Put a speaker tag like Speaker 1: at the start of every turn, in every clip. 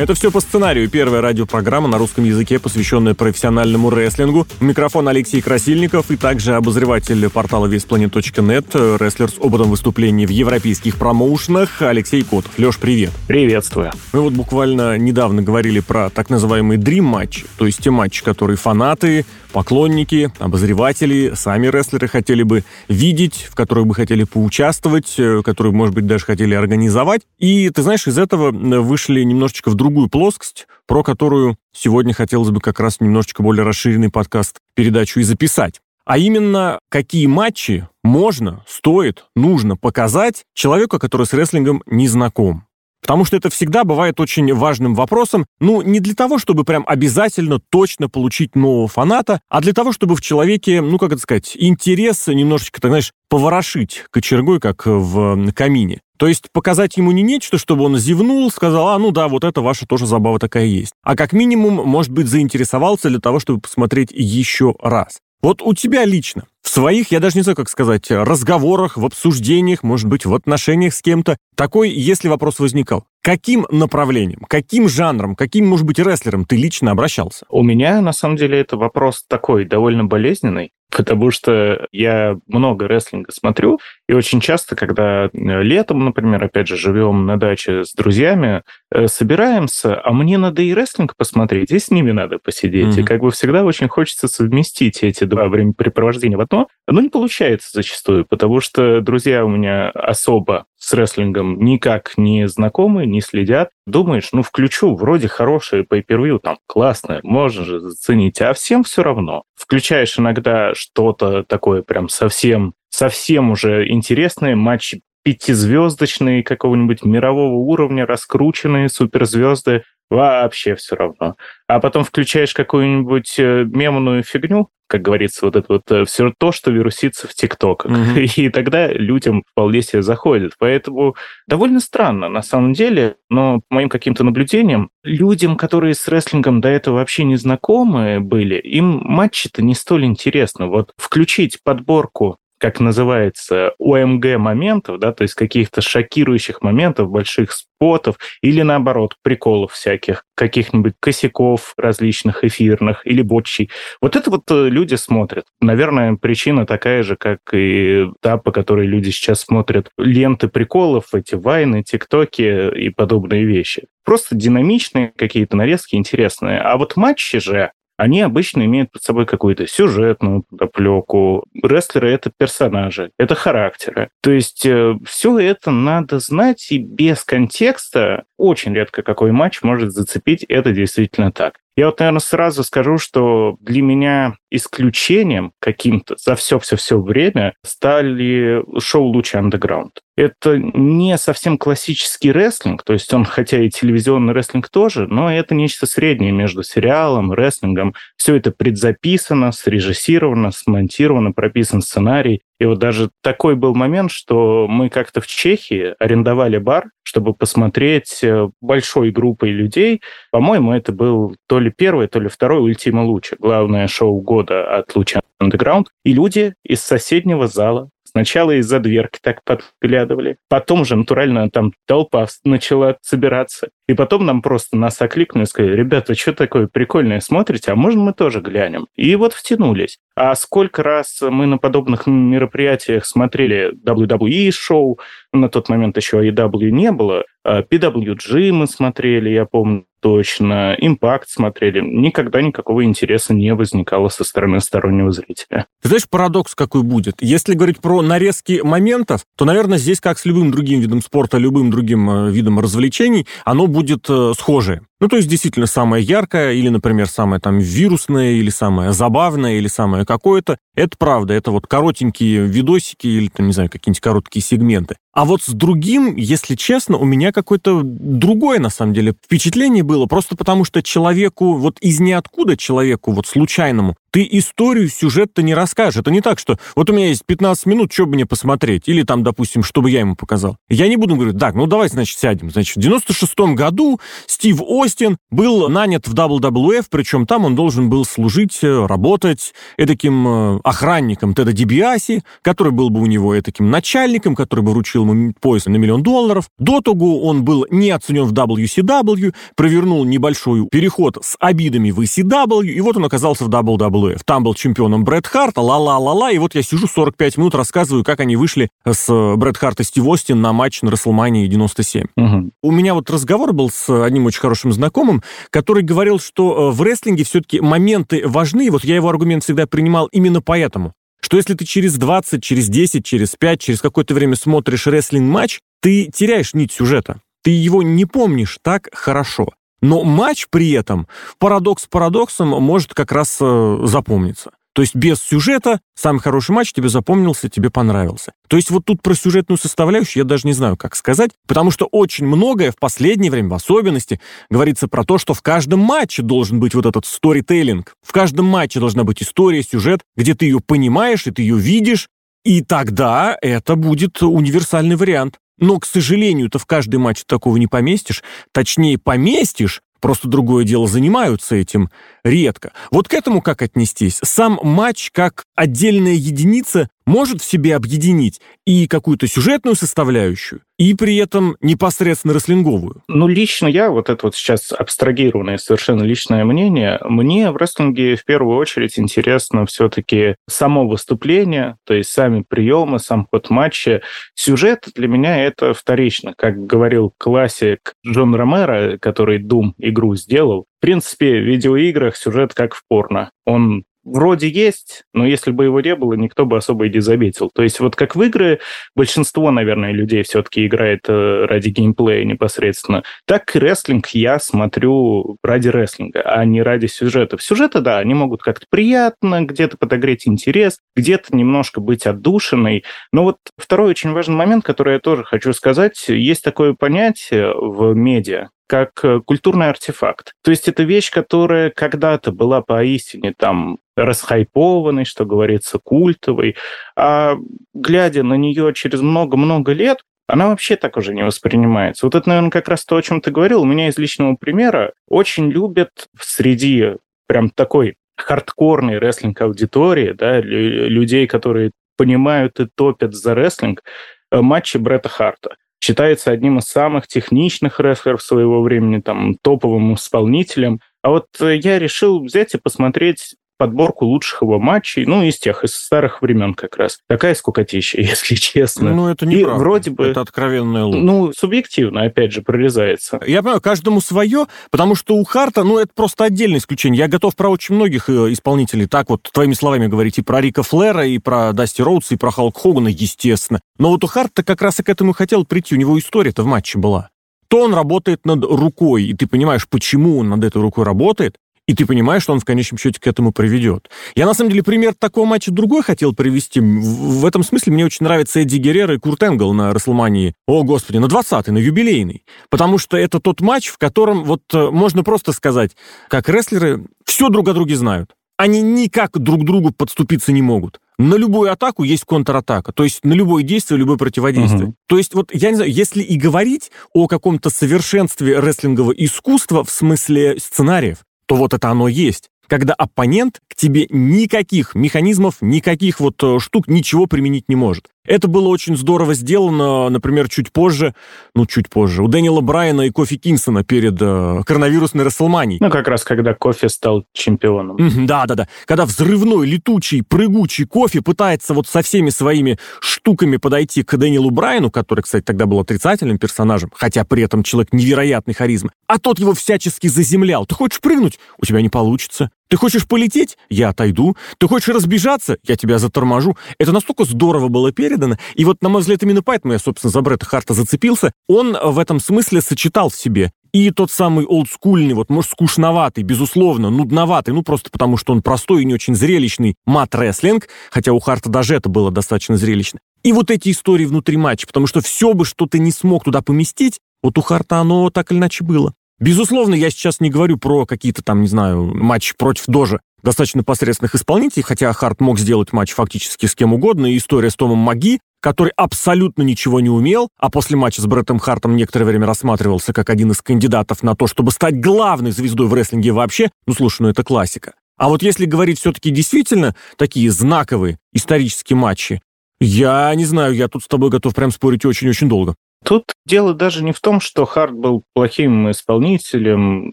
Speaker 1: Это все по сценарию. Первая радиопрограмма на русском языке, посвященная профессиональному рестлингу. У микрофона Алексей Красильников и также обозреватель портала весьplanet.net, рестлер с опытом выступлений в европейских промоушенах Алексей Котов. Леш, привет.
Speaker 2: Приветствую.
Speaker 1: Мы вот буквально недавно говорили про так называемые Dream матчи, то есть те матчи, которые фанаты, поклонники, обозреватели, сами рестлеры хотели бы видеть, в которых бы хотели поучаствовать, э, которые, может быть, даже хотели организовать. И, ты знаешь, из этого вышли немножечко в другую плоскость, про которую сегодня хотелось бы как раз немножечко более расширенный подкаст, передачу и записать. А именно, какие матчи можно, стоит, нужно показать человеку, который с рестлингом не знаком. Потому что это всегда бывает очень важным вопросом, ну, не для того, чтобы прям обязательно точно получить нового фаната, а для того, чтобы в человеке, ну, как это сказать, интерес немножечко, так знаешь, поворошить кочергой, как в камине. То есть показать ему не нечто, чтобы он зевнул, сказал, а, ну да, вот это ваша тоже забава такая есть. А как минимум, может быть, заинтересовался для того, чтобы посмотреть еще раз. Вот у тебя лично, в своих, я даже не знаю, как сказать, разговорах, в обсуждениях, может быть, в отношениях с кем-то, такой, если вопрос возникал, каким направлением, каким жанром, каким, может быть, рестлером ты лично обращался?
Speaker 2: У меня, на самом деле, это вопрос такой, довольно болезненный потому что я много рестлинга смотрю, и очень часто, когда э, летом, например, опять же, живем на даче с друзьями, э, собираемся, а мне надо и рестлинг посмотреть, и с ними надо посидеть. Mm-hmm. И как бы всегда очень хочется совместить эти два времяпрепровождения в одно, но не получается зачастую, потому что друзья у меня особо с рестлингом никак не знакомы, не следят. Думаешь, ну, включу, вроде хорошее pay per там классное, можно же заценить, а всем все равно. Включаешь иногда что-то такое прям совсем, совсем уже интересное, матчи пятизвездочные какого-нибудь мирового уровня, раскрученные суперзвезды, вообще все равно. А потом включаешь какую-нибудь э, мемную фигню, как говорится, вот это вот э, все то, что вирусится в ТикТоках. Mm-hmm. И тогда людям вполне себе заходит. Поэтому довольно странно на самом деле, но по моим каким-то наблюдениям, людям, которые с рестлингом до этого вообще не знакомы были, им матчи-то не столь интересно. Вот включить подборку как называется, ОМГ моментов, да, то есть каких-то шокирующих моментов, больших спотов, или наоборот, приколов всяких, каких-нибудь косяков различных эфирных или ботчей. Вот это вот э, люди смотрят. Наверное, причина такая же, как и та, по которой люди сейчас смотрят ленты приколов, эти вайны, тиктоки и подобные вещи. Просто динамичные какие-то нарезки интересные. А вот матчи же, они обычно имеют под собой какую-то сюжетную подоплеку. Рестлеры — это персонажи, это характеры. То есть э, все это надо знать, и без контекста очень редко какой матч может зацепить. Это действительно так. Я вот, наверное, сразу скажу, что для меня исключением каким-то за все-все-все время стали шоу «Луч Underground». Это не совсем классический рестлинг, то есть он, хотя и телевизионный рестлинг тоже, но это нечто среднее между сериалом, рестлингом. Все это предзаписано, срежиссировано, смонтировано, прописан сценарий. И вот даже такой был момент, что мы как-то в Чехии арендовали бар, чтобы посмотреть э, большой группой людей. По-моему, это был то ли первый, то ли второй «Ультима Луча», главное шоу года от Луча Underground. И люди из соседнего зала Сначала из-за дверки так подглядывали, потом уже натурально там толпа начала собираться. И потом нам просто нас окликнули и сказали, ребята, что такое прикольное смотрите, а можно мы тоже глянем? И вот втянулись. А сколько раз мы на подобных мероприятиях смотрели WWE-шоу, на тот момент еще AEW не было, а PWG мы смотрели, я помню, точно, импакт смотрели. Никогда никакого интереса не возникало со стороны стороннего зрителя.
Speaker 1: Ты знаешь, парадокс какой будет? Если говорить про нарезки моментов, то, наверное, здесь, как с любым другим видом спорта, любым другим э, видом развлечений, оно будет э, схожее. Ну, то есть, действительно, самое яркое, или, например, самое там вирусное, или самое забавное, или самое какое-то. Это правда, это вот коротенькие видосики, или, там, не знаю, какие-нибудь короткие сегменты. А вот с другим, если честно, у меня какое-то другое, на самом деле, впечатление было, просто потому что человеку, вот из ниоткуда человеку, вот случайному, ты историю, сюжет-то не расскажешь. Это не так, что вот у меня есть 15 минут, что бы мне посмотреть, или там, допустим, чтобы я ему показал. Я не буду говорить, так, ну давай, значит, сядем. Значит, в 96 году Стив Остин был нанят в WWF, причем там он должен был служить, э, работать таким э, охранником Теда Дибиаси, который был бы у него таким начальником, который бы вручил ему пояс на миллион долларов. До того он был не оценен в WCW, провернул небольшой переход с обидами в ECW, и вот он оказался в WWF. Там был чемпионом Брэд Харт, ла-ла-ла-ла, и вот я сижу 45 минут, рассказываю, как они вышли с э, Брэд Харт и Стив Остин на матч на Расселмании 97. Угу. У меня вот разговор был с одним очень хорошим знакомым, который говорил, что э, в рестлинге все-таки моменты важны, вот я его аргумент всегда принимал именно поэтому что если ты через 20, через 10, через 5, через какое-то время смотришь рестлинг-матч, ты теряешь нить сюжета. Ты его не помнишь так хорошо. Но матч при этом, парадокс парадоксом, может как раз э, запомниться. То есть без сюжета самый хороший матч тебе запомнился, тебе понравился. То есть вот тут про сюжетную составляющую я даже не знаю, как сказать, потому что очень многое в последнее время, в особенности, говорится про то, что в каждом матче должен быть вот этот сторителлинг. В каждом матче должна быть история, сюжет, где ты ее понимаешь, и ты ее видишь, и тогда это будет универсальный вариант. Но, к сожалению, ты в каждый матч такого не поместишь. Точнее, поместишь, Просто другое дело, занимаются этим редко. Вот к этому как отнестись? Сам матч как отдельная единица может в себе объединить и какую-то сюжетную составляющую, и при этом непосредственно рестлинговую?
Speaker 2: Ну, лично я, вот это вот сейчас абстрагированное совершенно личное мнение, мне в рестлинге в первую очередь интересно все-таки само выступление, то есть сами приемы, сам ход матча. Сюжет для меня это вторично. Как говорил классик Джон Ромеро, который Doom игру сделал, в принципе, в видеоиграх сюжет как в порно. Он вроде есть, но если бы его не было, никто бы особо и не заметил. То есть вот как в игры большинство, наверное, людей все-таки играет э, ради геймплея непосредственно, так и рестлинг я смотрю ради рестлинга, а не ради сюжетов. Сюжеты, да, они могут как-то приятно, где-то подогреть интерес, где-то немножко быть отдушиной. Но вот второй очень важный момент, который я тоже хочу сказать, есть такое понятие в медиа, как э, культурный артефакт. То есть это вещь, которая когда-то была поистине там расхайпованной, что говорится, культовой, а глядя на нее через много-много лет, она вообще так уже не воспринимается. Вот это, наверное, как раз то, о чем ты говорил. У меня из личного примера очень любят среди прям такой хардкорной рестлинг-аудитории, да, людей, которые понимают и топят за рестлинг, э, матчи Бретта Харта считается одним из самых техничных рестлеров своего времени, там, топовым исполнителем. А вот э, я решил взять и посмотреть подборку лучших его матчей, ну, из тех, из старых времен как раз. Такая скукотища, если честно.
Speaker 1: Ну, это не И вроде бы... Это откровенная ложь.
Speaker 2: Ну, субъективно, опять же, прорезается.
Speaker 1: Я понимаю, каждому свое, потому что у Харта, ну, это просто отдельное исключение. Я готов про очень многих э, исполнителей так вот твоими словами говорить и про Рика Флера, и про Дасти Роудса, и про Халк Хогана, естественно. Но вот у Харта как раз и к этому хотел прийти. У него история-то в матче была то он работает над рукой, и ты понимаешь, почему он над этой рукой работает, и ты понимаешь, что он в конечном счете к этому приведет. Я, на самом деле, пример такого матча другой хотел привести. В этом смысле мне очень нравится Эдди Геррера и Курт Энгл на Расселмании. О, господи, на 20-й, на юбилейный. Потому что это тот матч, в котором вот э, можно просто сказать, как рестлеры все друг о друге знают. Они никак друг к другу подступиться не могут. На любую атаку есть контратака, то есть на любое действие, любое противодействие. Угу. То есть вот, я не знаю, если и говорить о каком-то совершенстве рестлингового искусства в смысле сценариев, то вот это оно есть когда оппонент к тебе никаких механизмов, никаких вот э, штук, ничего применить не может. Это было очень здорово сделано, например, чуть позже, ну, чуть позже, у Дэниела Брайана и Кофи Кингсона перед э, коронавирусной Расселманией.
Speaker 2: Ну, как раз когда Кофи стал чемпионом.
Speaker 1: Да-да-да. Когда взрывной, летучий, прыгучий Кофи пытается вот со всеми своими штуками подойти к Дэниелу Брайану, который, кстати, тогда был отрицательным персонажем, хотя при этом человек невероятной харизмы, а тот его всячески заземлял. Ты хочешь прыгнуть? У тебя не получится. Ты хочешь полететь? Я отойду. Ты хочешь разбежаться? Я тебя заторможу. Это настолько здорово было передано. И вот, на мой взгляд, именно поэтому я, собственно, за Бретта Харта зацепился. Он в этом смысле сочетал в себе и тот самый олдскульный, вот, может, скучноватый, безусловно, нудноватый, ну, просто потому что он простой и не очень зрелищный мат-рестлинг, хотя у Харта даже это было достаточно зрелищно. И вот эти истории внутри матча, потому что все бы, что ты не смог туда поместить, вот у Харта оно так или иначе было. Безусловно, я сейчас не говорю про какие-то там, не знаю, матчи против Дожа. достаточно посредственных исполнителей, хотя Харт мог сделать матч фактически с кем угодно, и история с Томом Маги, который абсолютно ничего не умел, а после матча с Бреттом Хартом некоторое время рассматривался как один из кандидатов на то, чтобы стать главной звездой в рестлинге вообще, ну, слушай, ну это классика. А вот если говорить все-таки действительно такие знаковые исторические матчи, я не знаю, я тут с тобой готов прям спорить очень-очень долго.
Speaker 2: Тут дело даже не в том, что Харт был плохим исполнителем.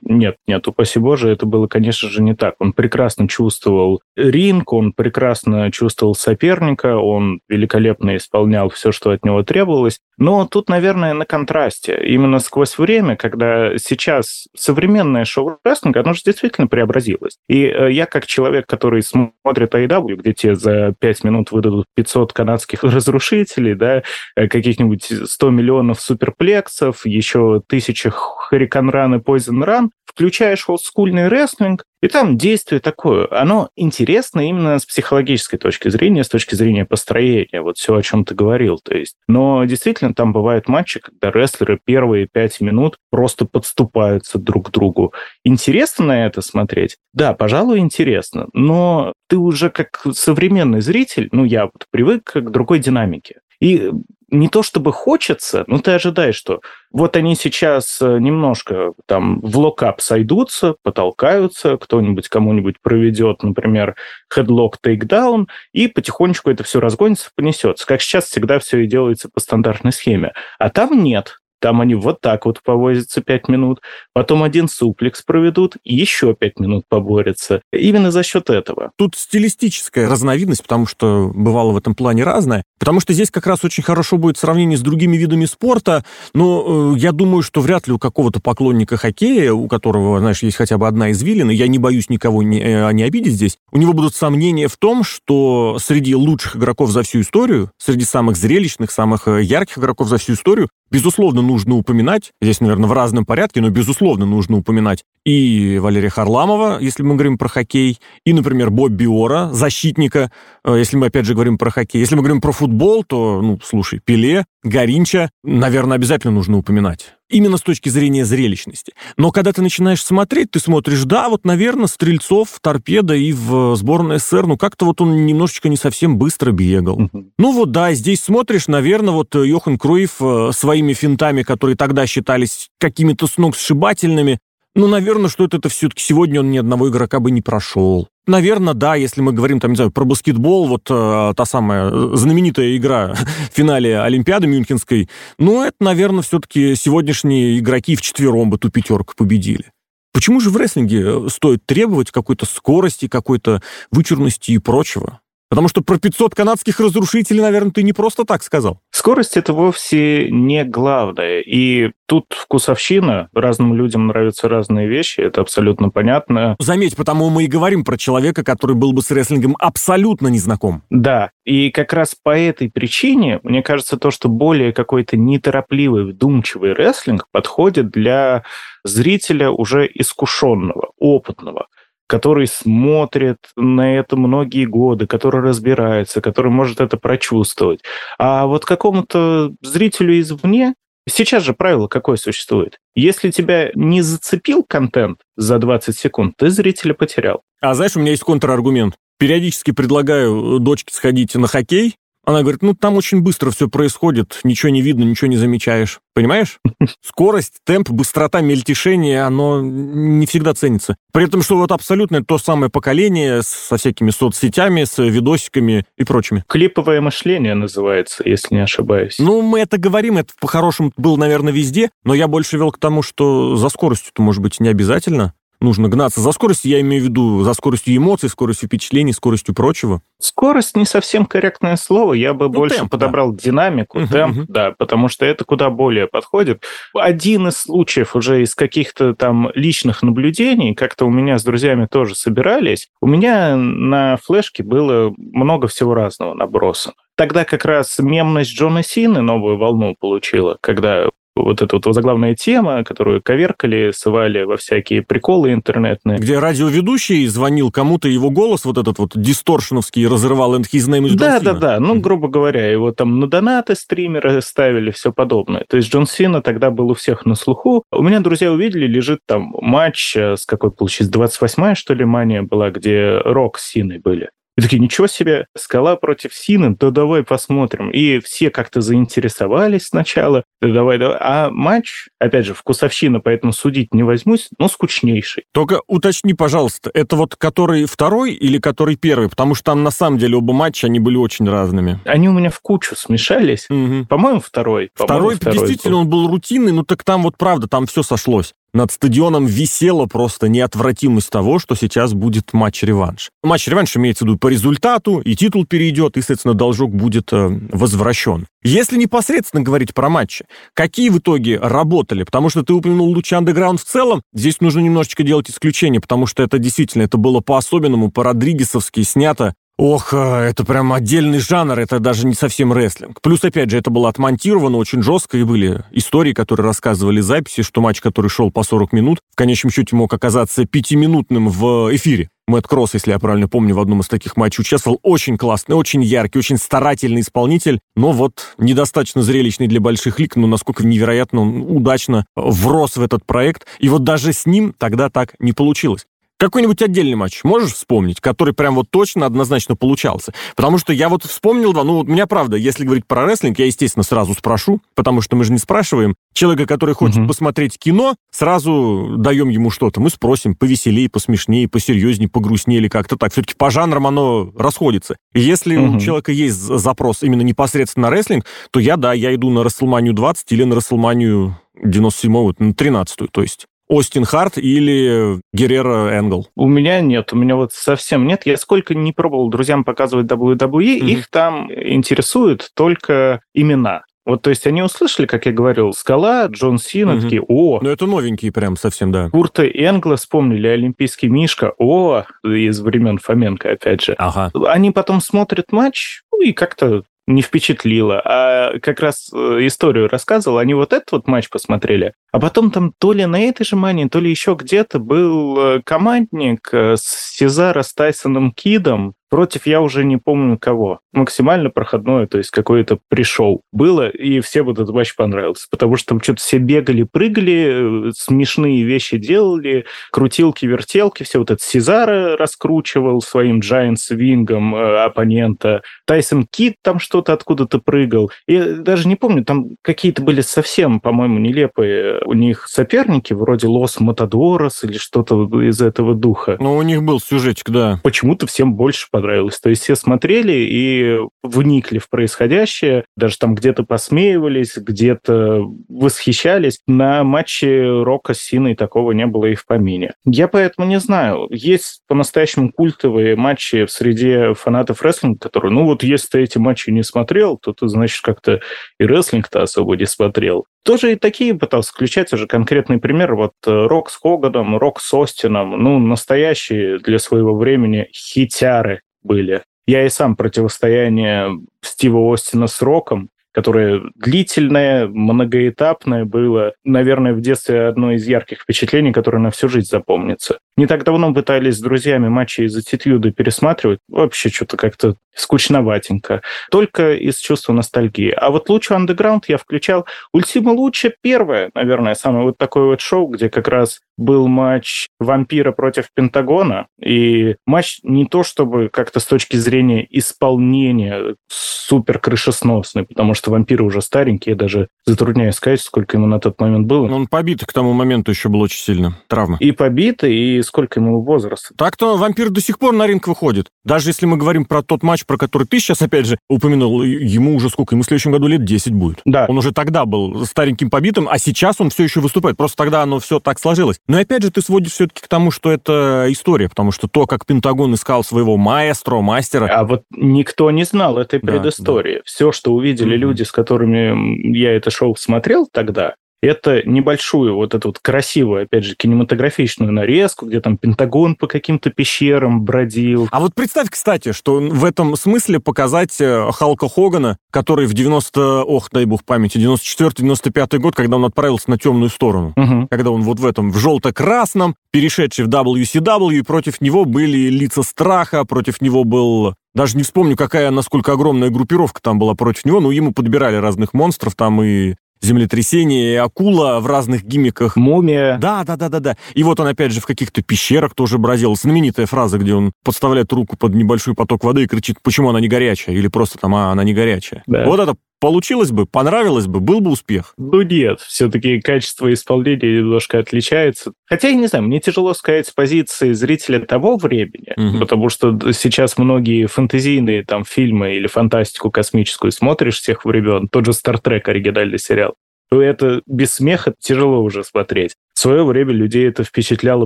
Speaker 2: Нет, нет, упаси боже, это было, конечно же, не так. Он прекрасно чувствовал ринг, он прекрасно чувствовал соперника, он великолепно исполнял все, что от него требовалось. Но тут, наверное, на контрасте. Именно сквозь время, когда сейчас современное шоу рестлинга, оно же действительно преобразилось. И э, я, как человек, который смотрит AEW, где те за 5 минут выдадут 500 канадских разрушителей, да, э, каких-нибудь 100 миллионов суперплексов, еще тысячи Run и Poison включаешь олдскульный рестлинг, и там действие такое, оно интересно именно с психологической точки зрения, с точки зрения построения, вот все, о чем ты говорил. То есть, но действительно там бывают матчи, когда рестлеры первые пять минут просто подступаются друг к другу. Интересно на это смотреть? Да, пожалуй, интересно, но ты уже как современный зритель, ну, я вот привык к другой динамике. И не то чтобы хочется, но ты ожидаешь, что вот они сейчас э, немножко там в lock-up сойдутся, потолкаются, кто-нибудь кому-нибудь проведет, например, headlock takedown, и потихонечку это все разгонится, понесется. Как сейчас всегда все и делается по стандартной схеме. А там нет. Там они вот так вот повозятся 5 минут, потом один суплекс проведут, еще 5 минут поборются. Именно за счет этого.
Speaker 1: Тут стилистическая разновидность, потому что бывало в этом плане разное. Потому что здесь как раз очень хорошо будет сравнение с другими видами спорта, но э, я думаю, что вряд ли у какого-то поклонника хоккея, у которого, знаешь, есть хотя бы одна извилина, я не боюсь никого не, э, не обидеть здесь, у него будут сомнения в том, что среди лучших игроков за всю историю, среди самых зрелищных, самых э, ярких игроков за всю историю, безусловно, нужно упоминать, здесь, наверное, в разном порядке, но, безусловно, нужно упоминать и Валерия Харламова, если мы говорим про хоккей, и, например, Бобби Ора, защитника, э, если мы, опять же, говорим про хоккей. Если мы говорим про футбол, то, ну, слушай, Пеле, Горинча, наверное, обязательно нужно упоминать. Именно с точки зрения зрелищности. Но когда ты начинаешь смотреть, ты смотришь, да, вот, наверное, Стрельцов, Торпеда и в сборной СССР, ну, как-то вот он немножечко не совсем быстро бегал. Uh-huh. Ну, вот, да, здесь смотришь, наверное, вот Йохан Круев э, своими финтами, которые тогда считались какими-то сногсшибательными, ну, наверное, что это, все-таки сегодня он ни одного игрока бы не прошел. Наверное, да, если мы говорим, там, не знаю, про баскетбол, вот э, та самая э, знаменитая игра в финале Олимпиады Мюнхенской, ну, это, наверное, все-таки сегодняшние игроки в четвером бы ту пятерку победили. Почему же в рестлинге э, стоит требовать какой-то скорости, какой-то вычурности и прочего? Потому что про 500 канадских разрушителей, наверное, ты не просто так сказал.
Speaker 2: Скорость — это вовсе не главное. И тут вкусовщина. Разным людям нравятся разные вещи, это абсолютно понятно.
Speaker 1: Заметь, потому мы и говорим про человека, который был бы с рестлингом абсолютно незнаком.
Speaker 2: Да, и как раз по этой причине, мне кажется, то, что более какой-то неторопливый, вдумчивый рестлинг подходит для зрителя уже искушенного, опытного который смотрит на это многие годы, который разбирается, который может это прочувствовать. А вот какому-то зрителю извне Сейчас же правило какое существует? Если тебя не зацепил контент за 20 секунд, ты зрителя потерял.
Speaker 1: А знаешь, у меня есть контраргумент. Периодически предлагаю дочке сходить на хоккей, она говорит, ну там очень быстро все происходит, ничего не видно, ничего не замечаешь. Понимаешь? Скорость, темп, быстрота мельтешения, оно не всегда ценится. При этом, что вот абсолютно то самое поколение со всякими соцсетями, с видосиками и прочими.
Speaker 2: Клиповое мышление называется, если не ошибаюсь.
Speaker 1: Ну, мы это говорим, это по-хорошему было, наверное, везде, но я больше вел к тому, что за скоростью-то, может быть, не обязательно нужно гнаться за скоростью, я имею в виду за скоростью эмоций, скоростью впечатлений, скоростью прочего.
Speaker 2: Скорость не совсем корректное слово, я бы ну, больше темп, подобрал да. динамику, угу, темп, угу. да, потому что это куда более подходит. Один из случаев уже из каких-то там личных наблюдений, как-то у меня с друзьями тоже собирались, у меня на флешке было много всего разного набросано. Тогда как раз мемность Джона Сины новую волну получила, когда вот эта вот заглавная тема, которую коверкали, сывали во всякие приколы интернетные.
Speaker 1: Где радиоведущий звонил кому-то, его голос вот этот вот дисторшеновский разрывал and his name is
Speaker 2: Да, да, да. Ну, грубо говоря, его там на донаты стримеры ставили, все подобное. То есть Джон Сина тогда был у всех на слуху. У меня друзья увидели, лежит там матч э, с какой получилось, 28-я, что ли, мания была, где Рок с Синой были. И такие, ничего себе, скала против Сины, то давай посмотрим. И все как-то заинтересовались сначала, да давай, давай. А матч, опять же, вкусовщина, поэтому судить не возьмусь, но скучнейший.
Speaker 1: Только уточни, пожалуйста, это вот который второй или который первый? Потому что там на самом деле оба матча, они были очень разными.
Speaker 2: Они у меня в кучу смешались.
Speaker 1: Угу.
Speaker 2: По-моему, второй. По
Speaker 1: Второй,
Speaker 2: второй
Speaker 1: действительно,
Speaker 2: был.
Speaker 1: он был рутинный, ну так там вот правда, там все сошлось. Над стадионом висела просто неотвратимость того, что сейчас будет матч-реванш. Матч-реванш имеется в виду по результату, и титул перейдет, и, соответственно, должок будет э, возвращен. Если непосредственно говорить про матчи, какие в итоге работали? Потому что ты упомянул лучи андеграунд в целом. Здесь нужно немножечко делать исключение, потому что это действительно, это было по-особенному, по-родригесовски снято. Ох, а, это прям отдельный жанр, это даже не совсем рестлинг. Плюс, опять же, это было отмонтировано очень жестко, и были истории, которые рассказывали записи, что матч, который шел по 40 минут, в конечном счете мог оказаться пятиминутным в эфире. Мэтт Кросс, если я правильно помню, в одном из таких матчей участвовал. Очень классный, очень яркий, очень старательный исполнитель, но вот недостаточно зрелищный для больших лиг, но насколько невероятно он удачно врос в этот проект. И вот даже с ним тогда так не получилось. Какой-нибудь отдельный матч можешь вспомнить, который прям вот точно, однозначно получался? Потому что я вот вспомнил два, ну вот меня правда, если говорить про рестлинг, я, естественно, сразу спрошу, потому что мы же не спрашиваем. Человека, который хочет
Speaker 2: Мгм.
Speaker 1: посмотреть кино, сразу даем ему что-то. Мы спросим повеселее, посмешнее, посерьезнее, погрустнее или как-то так. Все-таки по жанрам оно расходится. И если у
Speaker 2: Мгм.
Speaker 1: человека есть запрос именно непосредственно на рестлинг, то я, да, я иду на Расселманию 20 или на Расселманию 97 вот, на 13 то есть. Остин Харт или Геррера Энгл.
Speaker 2: У меня нет, у меня вот совсем нет. Я сколько не пробовал друзьям показывать WWE,
Speaker 1: Мгм.
Speaker 2: их там интересуют только имена. Вот, то есть они услышали, как я говорил, Скала, Джон Сина,
Speaker 1: Мгм.
Speaker 2: такие, о,
Speaker 1: Ну, это новенькие прям совсем, да.
Speaker 2: Курта Энгла вспомнили, Олимпийский Мишка, о, из времен Фоменко, опять же.
Speaker 1: Ага.
Speaker 2: Они потом смотрят матч, ну и как-то не впечатлило. А как раз э, историю рассказывал, они вот этот вот матч посмотрели, а потом там то ли на этой же мане, то ли еще где-то был э, командник э, с Сезара с Тайсоном Кидом против я уже не помню кого. Максимально проходное, то есть какое-то пришел. Было, и всем этот матч понравился, потому что там что-то все бегали, прыгали, э, смешные вещи делали, крутилки, вертелки, все вот это Сезара раскручивал своим Giant Свингом э, оппонента, Тайсон Кит там что-то откуда-то прыгал. Я даже не помню, там какие-то были совсем, по-моему, нелепые у них соперники, вроде Лос Матадорос или что-то из этого духа.
Speaker 1: Ну, у них был сюжетик, да.
Speaker 2: Почему-то всем больше понравилось. То есть все смотрели и вникли в происходящее, даже там где-то посмеивались, где-то восхищались. На матче Рока с Синой такого не было и в помине. Я поэтому не знаю. Есть по-настоящему культовые матчи в среде фанатов рестлинга, которые, ну вот если ты эти матчи не смотрел, то ты, значит, как-то и рестлинг-то особо не смотрел. Тоже и такие пытался включать уже конкретный пример. Вот э, Рок с Хоганом, Рок с Остином, ну, настоящие для своего времени хитяры были. Я и сам противостояние Стива Остина с Роком, которое длительное, многоэтапное было, наверное, в детстве одно из ярких впечатлений, которое на всю жизнь запомнится. Не так давно пытались с друзьями матчи из аттитюда пересматривать. Вообще что-то как-то скучноватенько. Только из чувства ностальгии. А вот лучше андеграунд я включал. Ультима лучше первое, наверное, самое вот такое вот шоу, где как раз был матч вампира против Пентагона. И матч не то чтобы как-то с точки зрения исполнения супер крышесносный, потому что вампиры уже старенькие, я даже затрудняюсь сказать, сколько ему на тот момент было.
Speaker 1: Но он побит к тому моменту еще был очень сильно. Травма.
Speaker 2: И побитый, и сколько ему возраста.
Speaker 1: Так-то вампир до сих пор на ринг выходит. Даже если мы говорим про тот матч, про который ты сейчас, опять же, упомянул, ему уже сколько? Ему в следующем году лет 10 будет.
Speaker 2: Да.
Speaker 1: Он уже тогда был стареньким побитым, а сейчас он все еще выступает. Просто тогда оно все так сложилось. Но опять же, ты сводишь все-таки к тому, что это история, потому что то, как Пентагон искал своего маэстро, мастера,
Speaker 2: А вот никто не знал этой
Speaker 1: Да,
Speaker 2: предыстории. Все, что увидели
Speaker 1: Мгм.
Speaker 2: люди, с которыми я это шоу смотрел тогда, это небольшую, вот эту вот красивую, опять же, кинематографичную нарезку, где там Пентагон по каким-то пещерам бродил.
Speaker 1: А вот представь, кстати, что в этом смысле показать э, Халка Хогана, который в 90, ох, дай бог памяти, 94-95 год, когда он отправился на темную сторону, угу. когда он вот в этом, в желто-красном, перешедший в WCW, и против него были лица страха, против него был даже не вспомню, какая, насколько огромная группировка там была против него, но ему подбирали разных монстров, там и землетрясение, и акула в разных гиммиках.
Speaker 2: Мумия.
Speaker 1: Да, да, да, да, да. И вот он опять же в каких-то пещерах тоже бродил. Знаменитая фраза, где он подставляет руку под небольшой поток воды и кричит, почему она не горячая, или просто там, а, она не горячая. Да. Вот это получилось бы, понравилось бы, был бы успех.
Speaker 2: Ну нет, все-таки качество исполнения немножко отличается. Хотя, я не знаю, мне тяжело сказать с позиции зрителя того времени, угу. потому что сейчас многие фэнтезийные там фильмы или фантастику космическую смотришь всех времен, тот же «Стартрек» оригинальный сериал, то это без смеха тяжело уже смотреть в свое время людей это впечатляло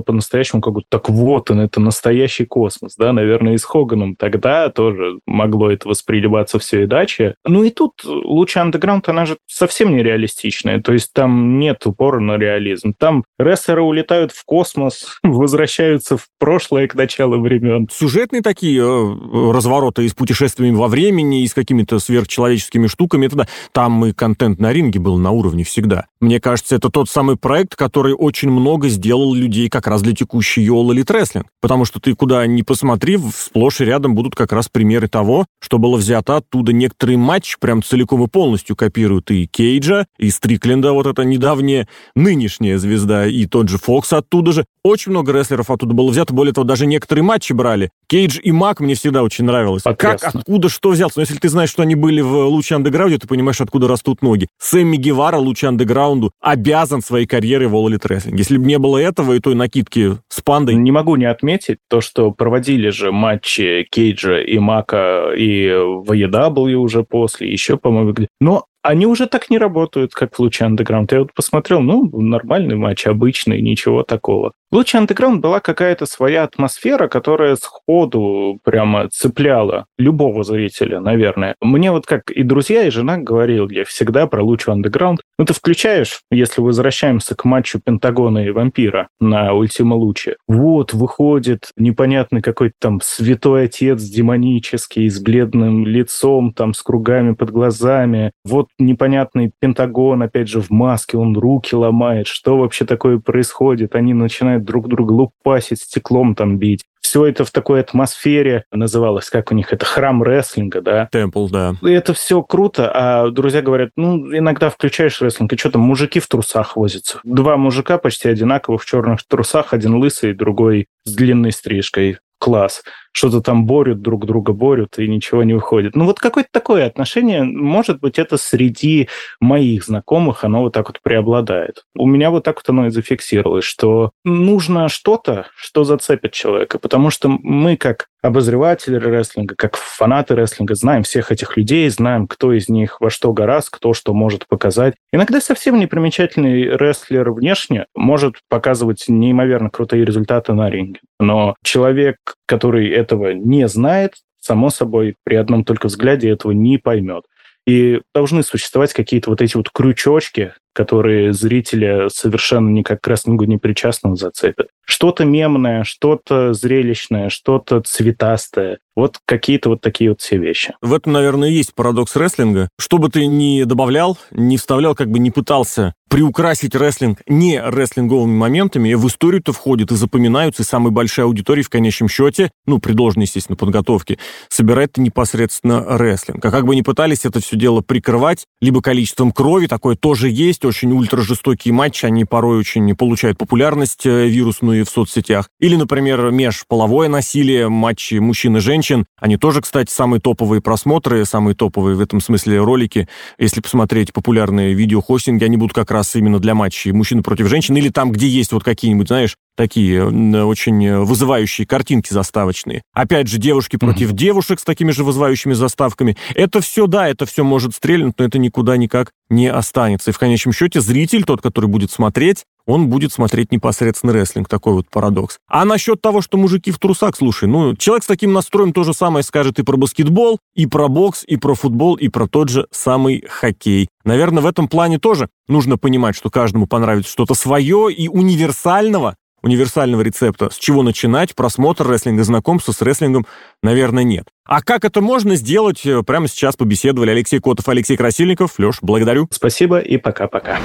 Speaker 2: по-настоящему, как будто так вот он, это настоящий космос, да, наверное, и с Хоганом тогда тоже могло это восприниматься все иначе. Ну и тут луч андеграунд, она же совсем нереалистичная, то есть там нет упора на реализм. Там рестлеры улетают в космос, возвращаются в прошлое к началу времен.
Speaker 1: Сюжетные такие э, развороты и с путешествиями во времени, и с какими-то сверхчеловеческими штуками, это да. Там и контент на ринге был на уровне всегда. Мне кажется, это тот самый проект, который очень много сделал людей как раз для текущей All Elite Wrestling. Потому что ты куда ни посмотри, сплошь и рядом будут как раз примеры того, что было взято оттуда. Некоторые матчи прям целиком и полностью копируют и Кейджа, и Стрикленда, вот эта недавняя нынешняя звезда, и тот же Фокс оттуда же. Очень много рестлеров оттуда было взято, более того, даже некоторые матчи брали. Кейдж и Мак мне всегда очень нравилось. Потрясно. Как, откуда, что взялся? Но если ты знаешь, что они были в Луче Андеграунде, ты понимаешь, откуда растут ноги. Сэмми Гевара Луче Андеграунду обязан своей карьерой в All Elite рестлинг. Если бы не было этого и той накидки с пандой...
Speaker 2: Не могу не отметить то, что проводили же матчи Кейджа и Мака и в EW уже после, еще, по-моему, где. Но они уже так не работают, как в Луче Андеграунд. Я вот посмотрел, ну, нормальный матч, обычный, ничего такого. В Луче Андеграунд была какая-то своя атмосфера, которая сходу прямо цепляла любого зрителя, наверное. Мне вот как и друзья, и жена говорили всегда про Луч Андеграунд. Ну, ты включаешь, если возвращаемся к матчу Пентагона и Вампира на Ультима Луче. Вот, выходит непонятный какой-то там святой отец демонический, с бледным лицом, там, с кругами под глазами. Вот непонятный Пентагон, опять же, в маске, он руки ломает. Что вообще такое происходит? Они начинают друг друга лупасить, стеклом там бить. Все это в такой атмосфере называлось, как у них это, храм рестлинга, да?
Speaker 1: Темпл, да.
Speaker 2: И это все круто, а друзья говорят, ну, иногда включаешь рестлинг, и что там, мужики в трусах возятся. Два мужика почти одинаковых в черных трусах, один лысый, другой с длинной стрижкой. Класс что-то там борют, друг друга борют, и ничего не выходит. Ну вот какое-то такое отношение, может быть, это среди моих знакомых, оно вот так вот преобладает. У меня вот так вот оно и зафиксировалось, что нужно что-то, что зацепит человека, потому что мы как обозреватели рестлинга, как фанаты рестлинга, знаем всех этих людей, знаем, кто из них во что гораст, кто что может показать. Иногда совсем непримечательный рестлер внешне может показывать неимоверно крутые результаты на ринге. Но человек, который этого не знает, само собой, при одном только взгляде этого не поймет. И должны существовать какие-то вот эти вот крючочки, которые зрителя совершенно никак к рестлингу не причастного зацепят. Что-то мемное, что-то зрелищное, что-то цветастое. Вот какие-то вот такие вот все вещи.
Speaker 1: В этом, наверное, и есть парадокс рестлинга. Что бы ты ни добавлял, не вставлял, как бы не пытался приукрасить рестлинг не рестлинговыми моментами, в историю-то входит и запоминаются, и самой большой аудитории в конечном счете, ну, при должной, естественно, подготовке, собирает непосредственно рестлинг. А как бы ни пытались это все дело прикрывать, либо количеством крови, такое тоже есть, очень ультражестокие матчи, они порой очень получают популярность э, вирусную в соцсетях. Или, например, межполовое насилие, матчи мужчин и женщин, они тоже, кстати, самые топовые просмотры, самые топовые в этом смысле ролики. Если посмотреть популярные видеохостинги, они будут как раз именно для матчей мужчины против женщин, или там, где есть вот какие-нибудь, знаешь, такие очень вызывающие картинки заставочные. Опять же, девушки против mm-hmm. девушек с такими же вызывающими заставками. Это все, да, это все может стрельнуть, но это никуда никак не останется. И в конечном счете зритель, тот, который будет смотреть, он будет смотреть непосредственно рестлинг. Такой вот парадокс. А насчет того, что мужики в трусах, слушай, ну, человек с таким настроем то же самое скажет и про баскетбол, и про бокс, и про футбол, и про тот же самый хоккей. Наверное, в этом плане тоже нужно понимать, что каждому понравится что-то свое и универсального универсального рецепта, с чего начинать просмотр рестлинга, знакомство с рестлингом, наверное, нет. А как это можно сделать, прямо сейчас побеседовали Алексей Котов, Алексей Красильников. Леш, благодарю.
Speaker 2: Спасибо и пока-пока.